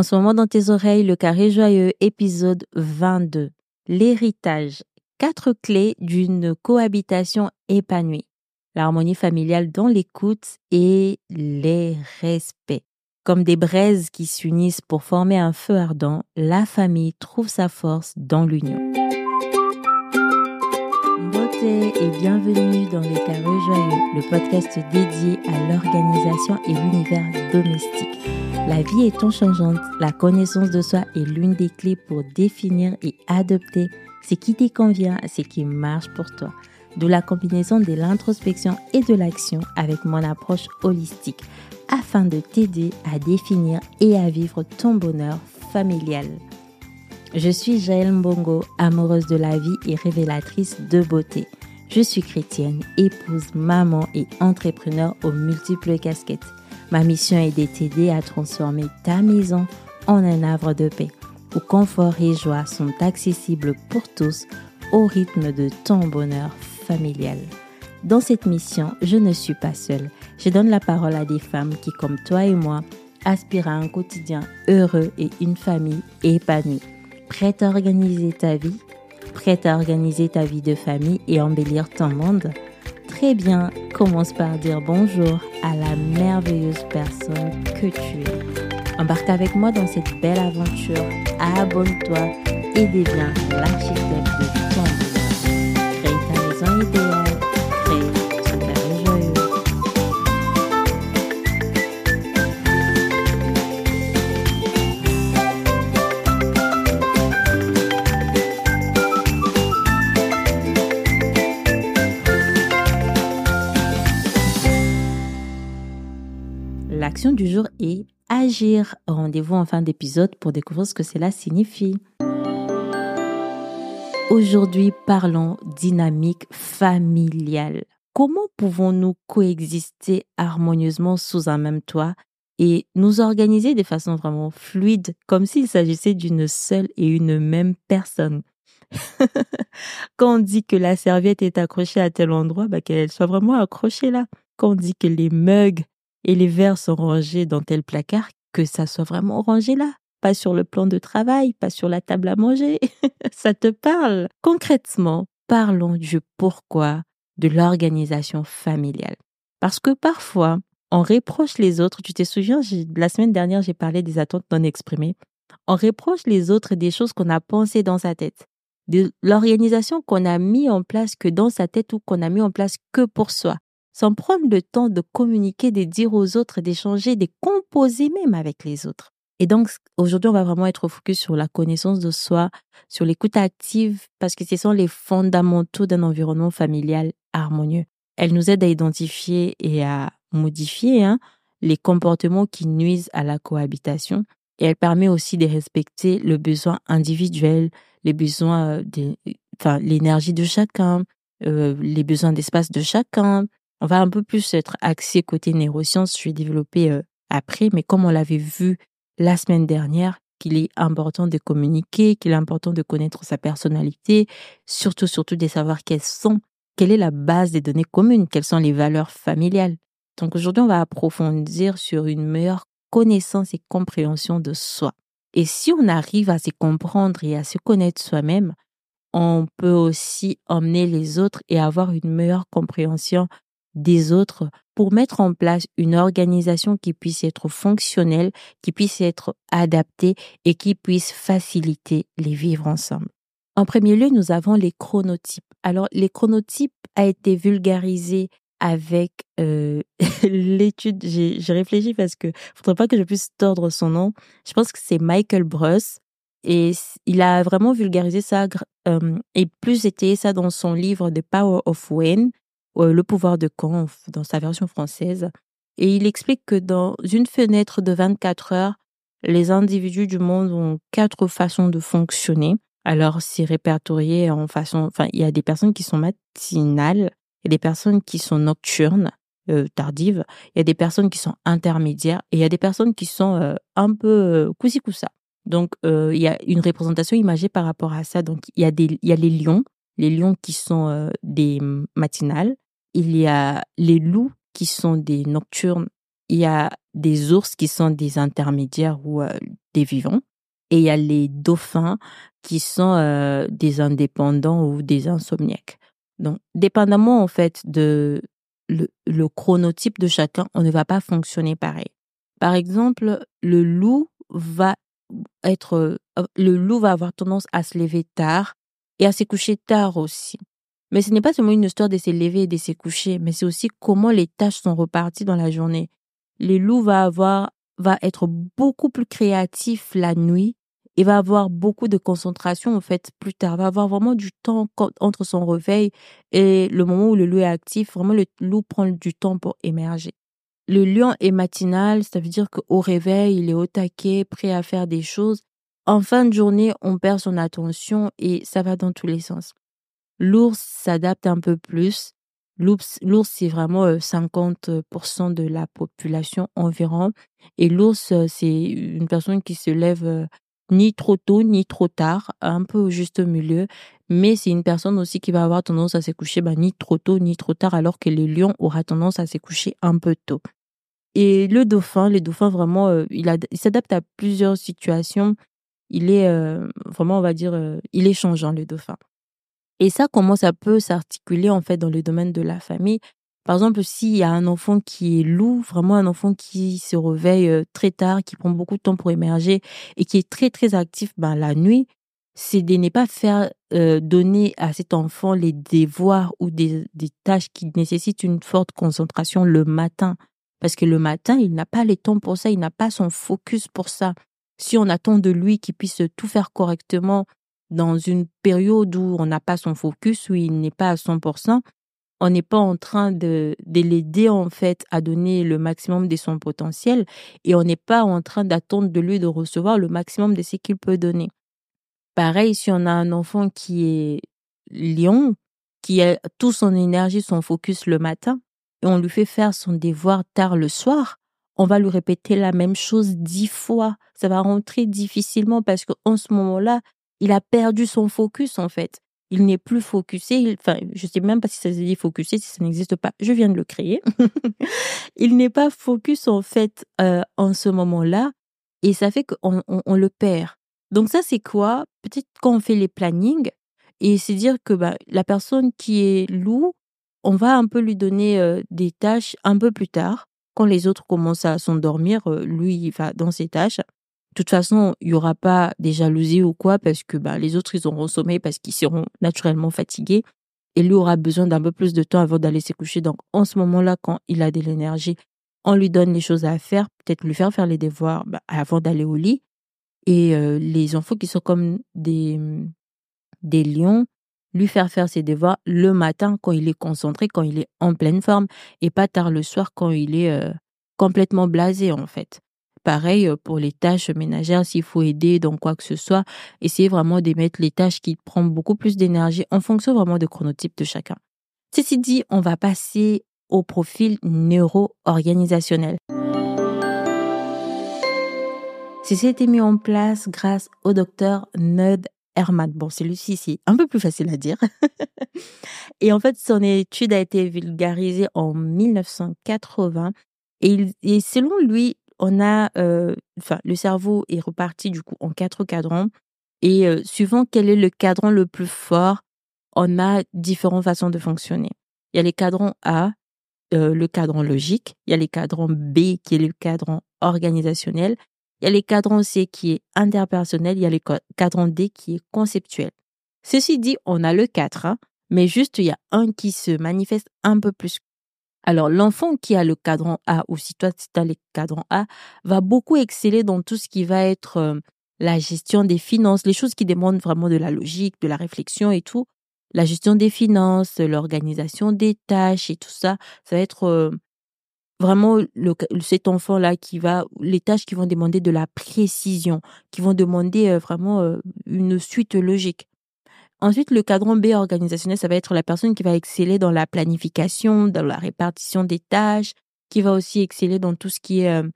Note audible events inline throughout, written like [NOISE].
En ce moment dans tes oreilles, le carré joyeux, épisode 22. L'héritage. Quatre clés d'une cohabitation épanouie. L'harmonie familiale dans l'écoute et les respects. Comme des braises qui s'unissent pour former un feu ardent, la famille trouve sa force dans l'union. Beauté et bienvenue dans les carrés joyeux, le podcast dédié à l'organisation et l'univers domestique. La vie étant changeante, la connaissance de soi est l'une des clés pour définir et adopter ce qui te convient, ce qui marche pour toi. D'où la combinaison de l'introspection et de l'action avec mon approche holistique afin de t'aider à définir et à vivre ton bonheur familial. Je suis Jaël Mbongo, amoureuse de la vie et révélatrice de beauté. Je suis chrétienne, épouse, maman et entrepreneur aux multiples casquettes. Ma mission est de t'aider à transformer ta maison en un havre de paix, où confort et joie sont accessibles pour tous au rythme de ton bonheur familial. Dans cette mission, je ne suis pas seule. Je donne la parole à des femmes qui, comme toi et moi, aspirent à un quotidien heureux et une famille épanouie. Prête à organiser ta vie Prête à organiser ta vie de famille et embellir ton monde? Très bien, commence par dire bonjour à la merveilleuse personne que tu es. Embarque avec moi dans cette belle aventure, abonne-toi et deviens l'architecte de ton monde. Crée ta maison idéale, Du jour est agir. Rendez-vous en fin d'épisode pour découvrir ce que cela signifie. Aujourd'hui, parlons dynamique familiale. Comment pouvons-nous coexister harmonieusement sous un même toit et nous organiser de façon vraiment fluide, comme s'il s'agissait d'une seule et une même personne? [LAUGHS] Quand on dit que la serviette est accrochée à tel endroit, bah, qu'elle soit vraiment accrochée là. Quand on dit que les mugs et les verres sont rangés dans tel placard, que ça soit vraiment rangé là, pas sur le plan de travail, pas sur la table à manger. [LAUGHS] ça te parle? Concrètement, parlons du pourquoi de l'organisation familiale. Parce que parfois, on reproche les autres. Tu te souviens, la semaine dernière, j'ai parlé des attentes non exprimées. On reproche les autres des choses qu'on a pensées dans sa tête, de l'organisation qu'on a mis en place que dans sa tête ou qu'on a mis en place que pour soi sans prendre le temps de communiquer, de dire aux autres, d'échanger, de composer même avec les autres. Et donc, aujourd'hui, on va vraiment être focus sur la connaissance de soi, sur l'écoute active, parce que ce sont les fondamentaux d'un environnement familial harmonieux. Elle nous aide à identifier et à modifier hein, les comportements qui nuisent à la cohabitation. Et elle permet aussi de respecter le besoin individuel, les besoins, de, enfin, l'énergie de chacun, euh, les besoins d'espace de chacun, on va un peu plus être axé côté neurosciences, je vais développer euh, après, mais comme on l'avait vu la semaine dernière, qu'il est important de communiquer, qu'il est important de connaître sa personnalité, surtout, surtout de savoir quelles sont, quelle est la base des données communes, quelles sont les valeurs familiales. Donc aujourd'hui, on va approfondir sur une meilleure connaissance et compréhension de soi. Et si on arrive à se comprendre et à se connaître soi-même, on peut aussi emmener les autres et avoir une meilleure compréhension des autres pour mettre en place une organisation qui puisse être fonctionnelle, qui puisse être adaptée et qui puisse faciliter les vivre ensemble. En premier lieu, nous avons les chronotypes. Alors, les chronotypes a été vulgarisé avec euh, [LAUGHS] l'étude. J'ai réfléchi parce que faudrait pas que je puisse tordre son nom. Je pense que c'est Michael Bruss et il a vraiment vulgarisé ça euh, et plus étayé ça dans son livre The Power of When le pouvoir de Caen dans sa version française. Et il explique que dans une fenêtre de 24 heures, les individus du monde ont quatre façons de fonctionner. Alors, c'est répertorié en façon, enfin, il y a des personnes qui sont matinales, il y a des personnes qui sont nocturnes, euh, tardives, il y a des personnes qui sont intermédiaires et il y a des personnes qui sont euh, un peu euh, coussi. Donc, euh, il y a une représentation imagée par rapport à ça. Donc, il y a des, il y a les lions, les lions qui sont euh, des matinales, il y a les loups qui sont des nocturnes, il y a des ours qui sont des intermédiaires ou des vivants et il y a les dauphins qui sont des indépendants ou des insomniaques. Donc, dépendamment en fait de le, le chronotype de chacun, on ne va pas fonctionner pareil. Par exemple, le loup va être, le loup va avoir tendance à se lever tard et à se coucher tard aussi. Mais ce n'est pas seulement une histoire de se lever et de se coucher, mais c'est aussi comment les tâches sont reparties dans la journée. Le loup va avoir, va être beaucoup plus créatif la nuit il va avoir beaucoup de concentration en fait plus tard, va avoir vraiment du temps entre son réveil et le moment où le loup est actif, vraiment le loup prend du temps pour émerger. Le lion est matinal, ça veut dire qu'au réveil, il est au taquet, prêt à faire des choses. En fin de journée, on perd son attention et ça va dans tous les sens. L'ours s'adapte un peu plus. L'ours, c'est vraiment 50% de la population environ. Et l'ours, c'est une personne qui se lève ni trop tôt ni trop tard, un peu au juste milieu. Mais c'est une personne aussi qui va avoir tendance à se coucher bah, ni trop tôt ni trop tard, alors que le lion aura tendance à se coucher un peu tôt. Et le dauphin, le dauphin vraiment, il, s'adapte à plusieurs situations. Il est vraiment, on va dire, il est changeant le dauphin. Et ça, comment ça peut s'articuler en fait dans le domaine de la famille? Par exemple, s'il y a un enfant qui est loup, vraiment un enfant qui se réveille euh, très tard, qui prend beaucoup de temps pour émerger et qui est très très actif ben, la nuit, c'est de ne pas faire euh, donner à cet enfant les devoirs ou des, des tâches qui nécessitent une forte concentration le matin. Parce que le matin, il n'a pas les temps pour ça, il n'a pas son focus pour ça. Si on attend de lui qu'il puisse tout faire correctement dans une période où on n'a pas son focus, où il n'est pas à 100%, on n'est pas en train de, de l'aider en fait à donner le maximum de son potentiel et on n'est pas en train d'attendre de lui de recevoir le maximum de ce qu'il peut donner. Pareil, si on a un enfant qui est lion, qui a toute son énergie, son focus le matin, et on lui fait faire son devoir tard le soir, on va lui répéter la même chose dix fois. Ça va rentrer difficilement parce qu'en ce moment-là, il a perdu son focus en fait il n'est plus focusé. enfin, je sais même pas si ça se dit focusé, si ça n'existe pas. Je viens de le créer. [LAUGHS] il n'est pas focus en fait euh, en ce moment-là, et ça fait qu'on on, le perd. Donc ça, c'est quoi? Peut-être quand on fait les plannings, et c'est dire que bah, la personne qui est loup, on va un peu lui donner euh, des tâches un peu plus tard. Quand les autres commencent à s'endormir, euh, lui, il va dans ses tâches. De toute façon, il y aura pas des jalousies ou quoi parce que bah, les autres, ils auront sommeil parce qu'ils seront naturellement fatigués. Et lui aura besoin d'un peu plus de temps avant d'aller se coucher. Donc, en ce moment-là, quand il a de l'énergie, on lui donne les choses à faire, peut-être lui faire faire les devoirs bah, avant d'aller au lit. Et euh, les enfants qui sont comme des, des lions, lui faire faire ses devoirs le matin quand il est concentré, quand il est en pleine forme, et pas tard le soir quand il est euh, complètement blasé en fait. Pareil euh, pour les tâches ménagères, s'il faut aider dans quoi que ce soit, essayez vraiment d'émettre les tâches qui prennent beaucoup plus d'énergie en fonction vraiment du chronotype de chacun. Ceci dit, on va passer au profil neuro-organisationnel. Ceci a été mis en place grâce au docteur Nud Herman. Bon, celui-ci, c'est un peu plus facile à dire. [LAUGHS] et en fait, son étude a été vulgarisée en 1980 et, et selon lui, on a, euh, enfin, le cerveau est reparti du coup en quatre cadrans. Et euh, suivant quel est le cadran le plus fort, on a différentes façons de fonctionner. Il y a les cadrans A, euh, le cadran logique. Il y a les cadrans B, qui est le cadran organisationnel. Il y a les cadrans C, qui est interpersonnel. Il y a les cadrans D, qui est conceptuel. Ceci dit, on a le 4, hein, mais juste il y a un qui se manifeste un peu plus alors, l'enfant qui a le cadran A, ou si toi, tu as le cadran A, va beaucoup exceller dans tout ce qui va être euh, la gestion des finances, les choses qui demandent vraiment de la logique, de la réflexion et tout. La gestion des finances, l'organisation des tâches et tout ça, ça va être euh, vraiment cet enfant-là qui va, les tâches qui vont demander de la précision, qui vont demander euh, vraiment une suite logique. Ensuite, le cadran B organisationnel, ça va être la personne qui va exceller dans la planification, dans la répartition des tâches, qui va aussi exceller dans tout ce qui est euh,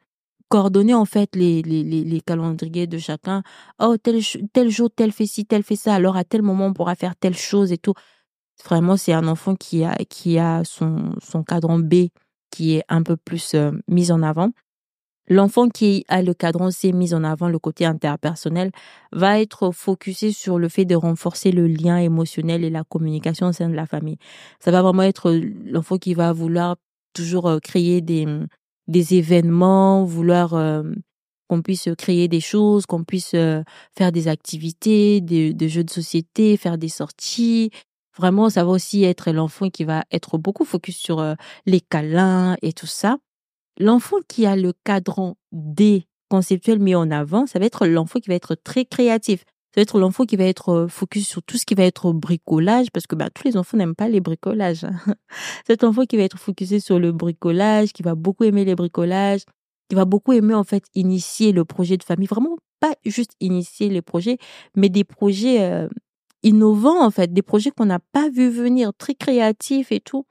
coordonner en fait les, calendriers de chacun. Oh, tel, tel jour, tel fait ci, tel fait ça. Alors, à tel moment, on pourra faire telle chose et tout. Vraiment, c'est un enfant qui a, qui a son, son cadran B qui est un peu plus euh, mis en avant. L'enfant qui a le cadran C mis en avant, le côté interpersonnel, va être focusé sur le fait de renforcer le lien émotionnel et la communication au sein de la famille. Ça va vraiment être l'enfant qui va vouloir toujours euh, créer des, des événements, vouloir euh, qu'on puisse créer des choses, qu'on puisse euh, faire des activités, des, des, jeux de société, faire des sorties. Vraiment, ça va aussi être l'enfant qui va être beaucoup focus sur les câlins et tout ça. L'enfant qui a le cadran D conceptuel mis en avant, ça va être l'enfant qui va être très créatif. Ça va être l'enfant qui va être euh, focus sur tout ce qui va être bricolage, parce que bah, tous les enfants n'aiment pas les bricolages. [LAUGHS] Cet enfant qui va être focusé sur le bricolage, qui va beaucoup aimer les bricolages, qui va beaucoup aimer en fait initier le projet de famille. Vraiment pas juste initier les projets, mais des projets euh, innovants en fait, des projets qu'on n'a pas vu venir, très créatifs et tout.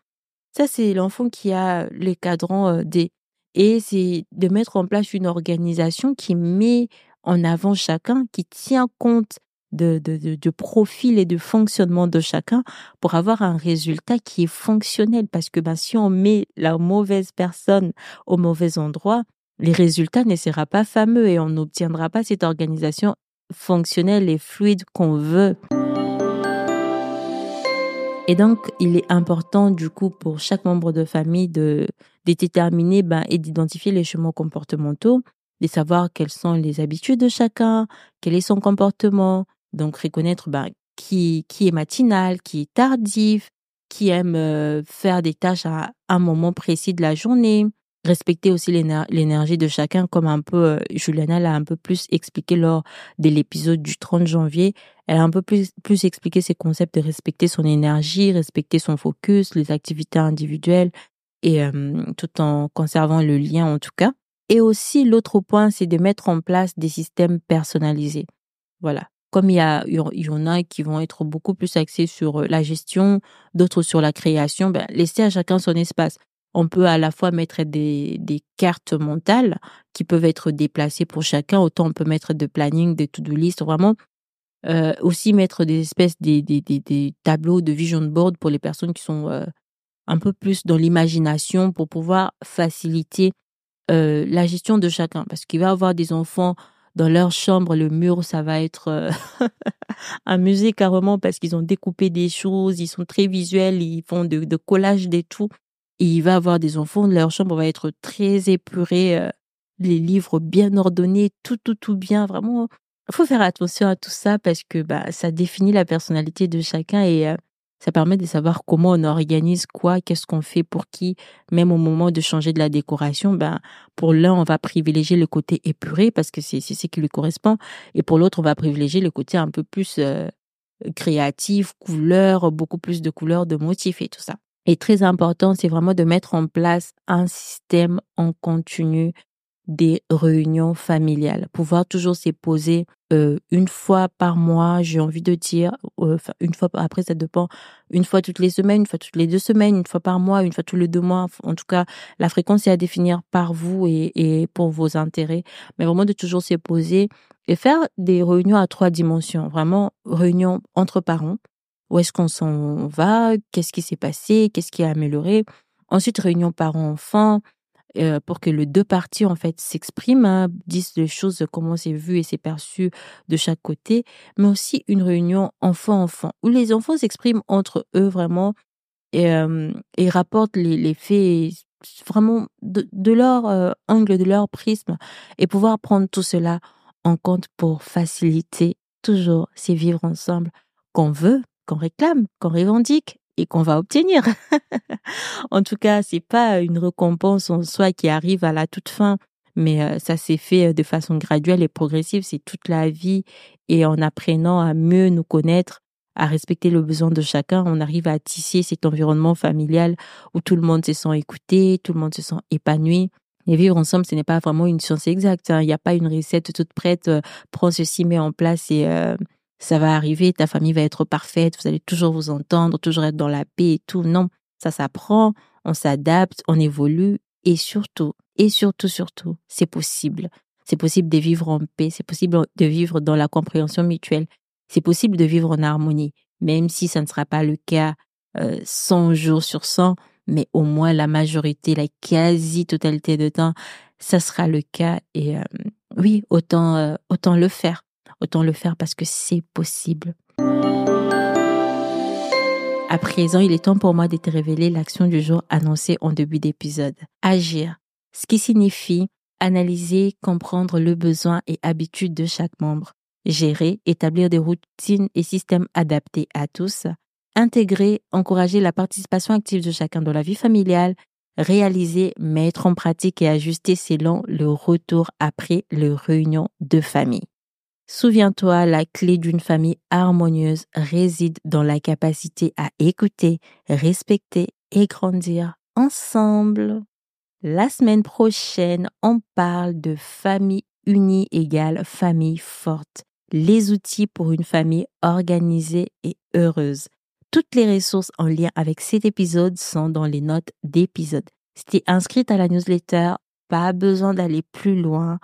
Ça, c'est l'enfant qui a les cadrans euh, D et c'est de mettre en place une organisation qui met en avant chacun, qui tient compte de, de, profil et de fonctionnement de chacun pour avoir un résultat qui est fonctionnel. Parce que ben, si on met la mauvaise personne au mauvais endroit, les résultats ne seront pas fameux et on n'obtiendra pas cette organisation fonctionnelle et fluide qu'on veut. Et donc, il est important du coup pour chaque membre de famille de, de déterminer ben, et d'identifier les chemins comportementaux, de savoir quelles sont les habitudes de chacun, quel est son comportement, donc reconnaître ben, qui, qui est matinal, qui est tardif, qui aime euh, faire des tâches à un moment précis de la journée, respecter aussi l'énergie de chacun, comme un peu euh, Juliana l'a un peu plus expliqué lors de l'épisode du 30 janvier. Elle a un peu plus, plus expliqué ces concepts de respecter son énergie, respecter son focus, les activités individuelles, et euh, tout en conservant le lien en tout cas. Et aussi l'autre point, c'est de mettre en place des systèmes personnalisés. Voilà. Comme il y, a, il y en a qui vont être beaucoup plus axés sur euh, la gestion, d'autres sur la création, ben, laisser à chacun son espace on peut à la fois mettre des, des cartes mentales qui peuvent être déplacées pour chacun, autant on peut mettre des planning, des to-do list, vraiment. Euh, aussi mettre des espèces des, des, des, tableaux de vision board pour les personnes qui sont un peu plus dans l'imagination pour pouvoir faciliter euh, la gestion de chacun. Parce qu'il va avoir des enfants dans leur chambre, le mur, ça va être euh, [LAUGHS] un musée carrément parce qu'ils ont découpé des choses, ils sont très visuels, ils font de, de collage des tout il va avoir des enfants, leur chambre va être très épurée, euh, les livres bien ordonnés, tout, tout, tout bien. Vraiment, il faut faire attention à tout ça parce que bah, ça définit la personnalité de chacun et euh, ça permet de savoir comment on organise quoi, qu'est-ce qu'on fait pour qui. Même au moment de changer de la décoration, ben, pour l'un, on va privilégier le côté épuré parce que c'est ce qui lui correspond. Et pour l'autre, on va privilégier le côté un peu plus euh, créatif, couleur, beaucoup plus de couleurs, de motifs et tout ça est très important, c'est vraiment de mettre en place un système en continu des réunions familiales. Pouvoir toujours se poser euh, une fois par mois, j'ai envie de dire, euh, une fois, après ça dépend, une fois toutes les semaines, une fois toutes les deux semaines, une fois par mois, une fois tous les deux mois. En tout cas, la fréquence est à définir par vous et, pour vos intérêts. Mais vraiment de toujours se poser et faire des réunions à trois dimensions. Vraiment, réunions entre parents, où est-ce qu'on s'en va, qu'est-ce qui s'est passé, qu'est-ce qui a amélioré? Ensuite, réunion parents-enfants euh, pour que les deux parties en fait s'expriment, hein, disent les choses comment c'est vu et c'est perçu de chaque côté, mais aussi une réunion enfant-enfant où les enfants s'expriment entre eux vraiment et, euh, rapportent les, faits vraiment de, de leur euh, angle, de leur prisme et pouvoir prendre tout cela en compte pour faciliter toujours ces vivre ensemble qu'on veut qu'on réclame, qu'on revendique et qu'on va obtenir. [LAUGHS] en tout cas, c'est pas une récompense en soi qui arrive à la toute fin, mais euh, ça s'est fait euh, de façon graduelle et progressive. C'est toute la vie et en apprenant à mieux nous connaître, à respecter le besoin de chacun, on arrive à tisser cet environnement familial où tout le monde se sent écouté, tout le monde se sent épanoui. Et vivre ensemble, ce n'est pas vraiment une science exacte. Hein. Il n'y a pas une recette toute prête. Euh, prends ceci, mets en place et ça va arriver, ta famille va être parfaite, vous allez toujours vous entendre, toujours être dans la paix et tout. Non, ça s'apprend, on s'adapte, on évolue et surtout, et surtout, surtout, c'est possible. C'est possible de vivre en paix, c'est possible de vivre dans la compréhension mutuelle, c'est possible de vivre en harmonie, même si ça ne sera pas le cas euh, 100 jours sur 100, mais au moins la majorité, la quasi-totalité de temps, ça sera le cas. Et euh, oui, autant, euh, autant le faire. Autant le faire parce que c'est possible. À présent, il est temps pour moi de te révéler l'action du jour annoncée en début d'épisode. Agir. Ce qui signifie analyser, comprendre le besoin et habitude de chaque membre. Gérer, établir des routines et systèmes adaptés à tous. Intégrer, encourager la participation active de chacun dans la vie familiale. Réaliser, mettre en pratique et ajuster selon le retour après le réunion de famille. Souviens-toi, la clé d'une famille harmonieuse réside dans la capacité à écouter, respecter et grandir ensemble. La semaine prochaine, on parle de famille unie égale famille forte. Les outils pour une famille organisée et heureuse. Toutes les ressources en lien avec cet épisode sont dans les notes d'épisode. Si tu es inscrite à la newsletter, pas besoin d'aller plus loin.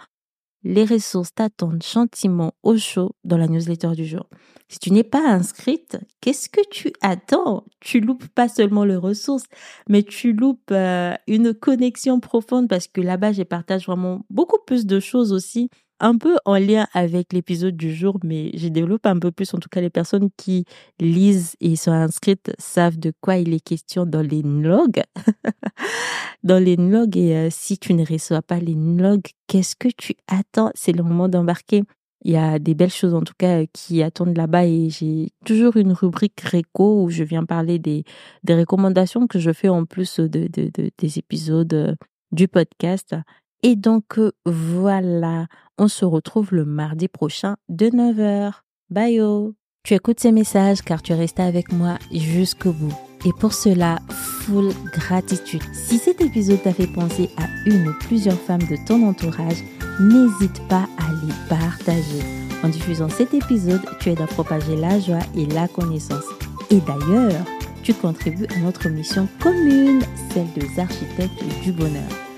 Les ressources t'attendent gentiment au chaud dans la newsletter du jour. Si tu n'es pas inscrite, qu'est-ce que tu attends? Tu loupes pas seulement les ressources, mais tu loupes euh, une connexion profonde parce que là-bas, je partage vraiment beaucoup plus de choses aussi un peu en lien avec l'épisode du jour, mais je développe un peu plus. En tout cas, les personnes qui lisent et sont inscrites savent de quoi il est question dans les logs. [LAUGHS] dans les logs, et euh, si tu ne reçois pas les logs, qu'est-ce que tu attends? C'est le moment d'embarquer. Il y a des belles choses en tout cas qui attendent là-bas et j'ai toujours une rubrique réco où je viens parler des, recommandations que je fais en plus de, de, de des épisodes euh, du podcast. Et donc euh, voilà, on se retrouve le mardi prochain de 9h. Bye oh Tu écoutes ces messages car tu es resté avec moi jusqu'au bout. Et pour cela, full gratitude. Si cet épisode t'a fait penser à une ou plusieurs femmes de ton entourage, n'hésite pas à les partager. En diffusant cet épisode, tu aides à propager la joie et la connaissance. Et d'ailleurs, tu contribues à notre mission commune, celle des architectes du bonheur.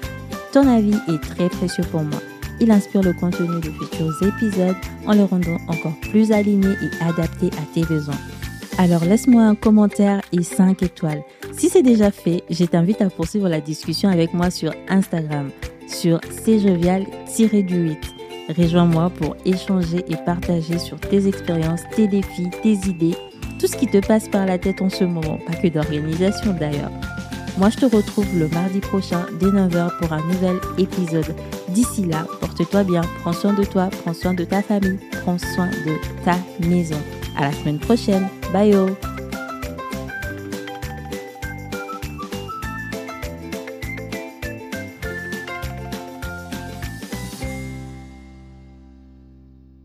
Ton avis est très précieux pour moi. Il inspire le contenu de futurs épisodes en le rendant encore plus aligné et adapté à tes besoins. Alors laisse-moi un commentaire et 5 étoiles. Si c'est déjà fait, je t'invite à poursuivre la discussion avec moi sur Instagram, sur cjovial-du8. Rejoins-moi pour échanger et partager sur tes expériences, tes défis, tes idées, tout ce qui te passe par la tête en ce moment, pas que d'organisation d'ailleurs. Moi, je te retrouve le mardi prochain dès 9h pour un nouvel épisode. D'ici là, porte-toi bien, prends soin de toi, prends soin de ta famille, prends soin de ta maison. À la semaine prochaine. Bye! Oh.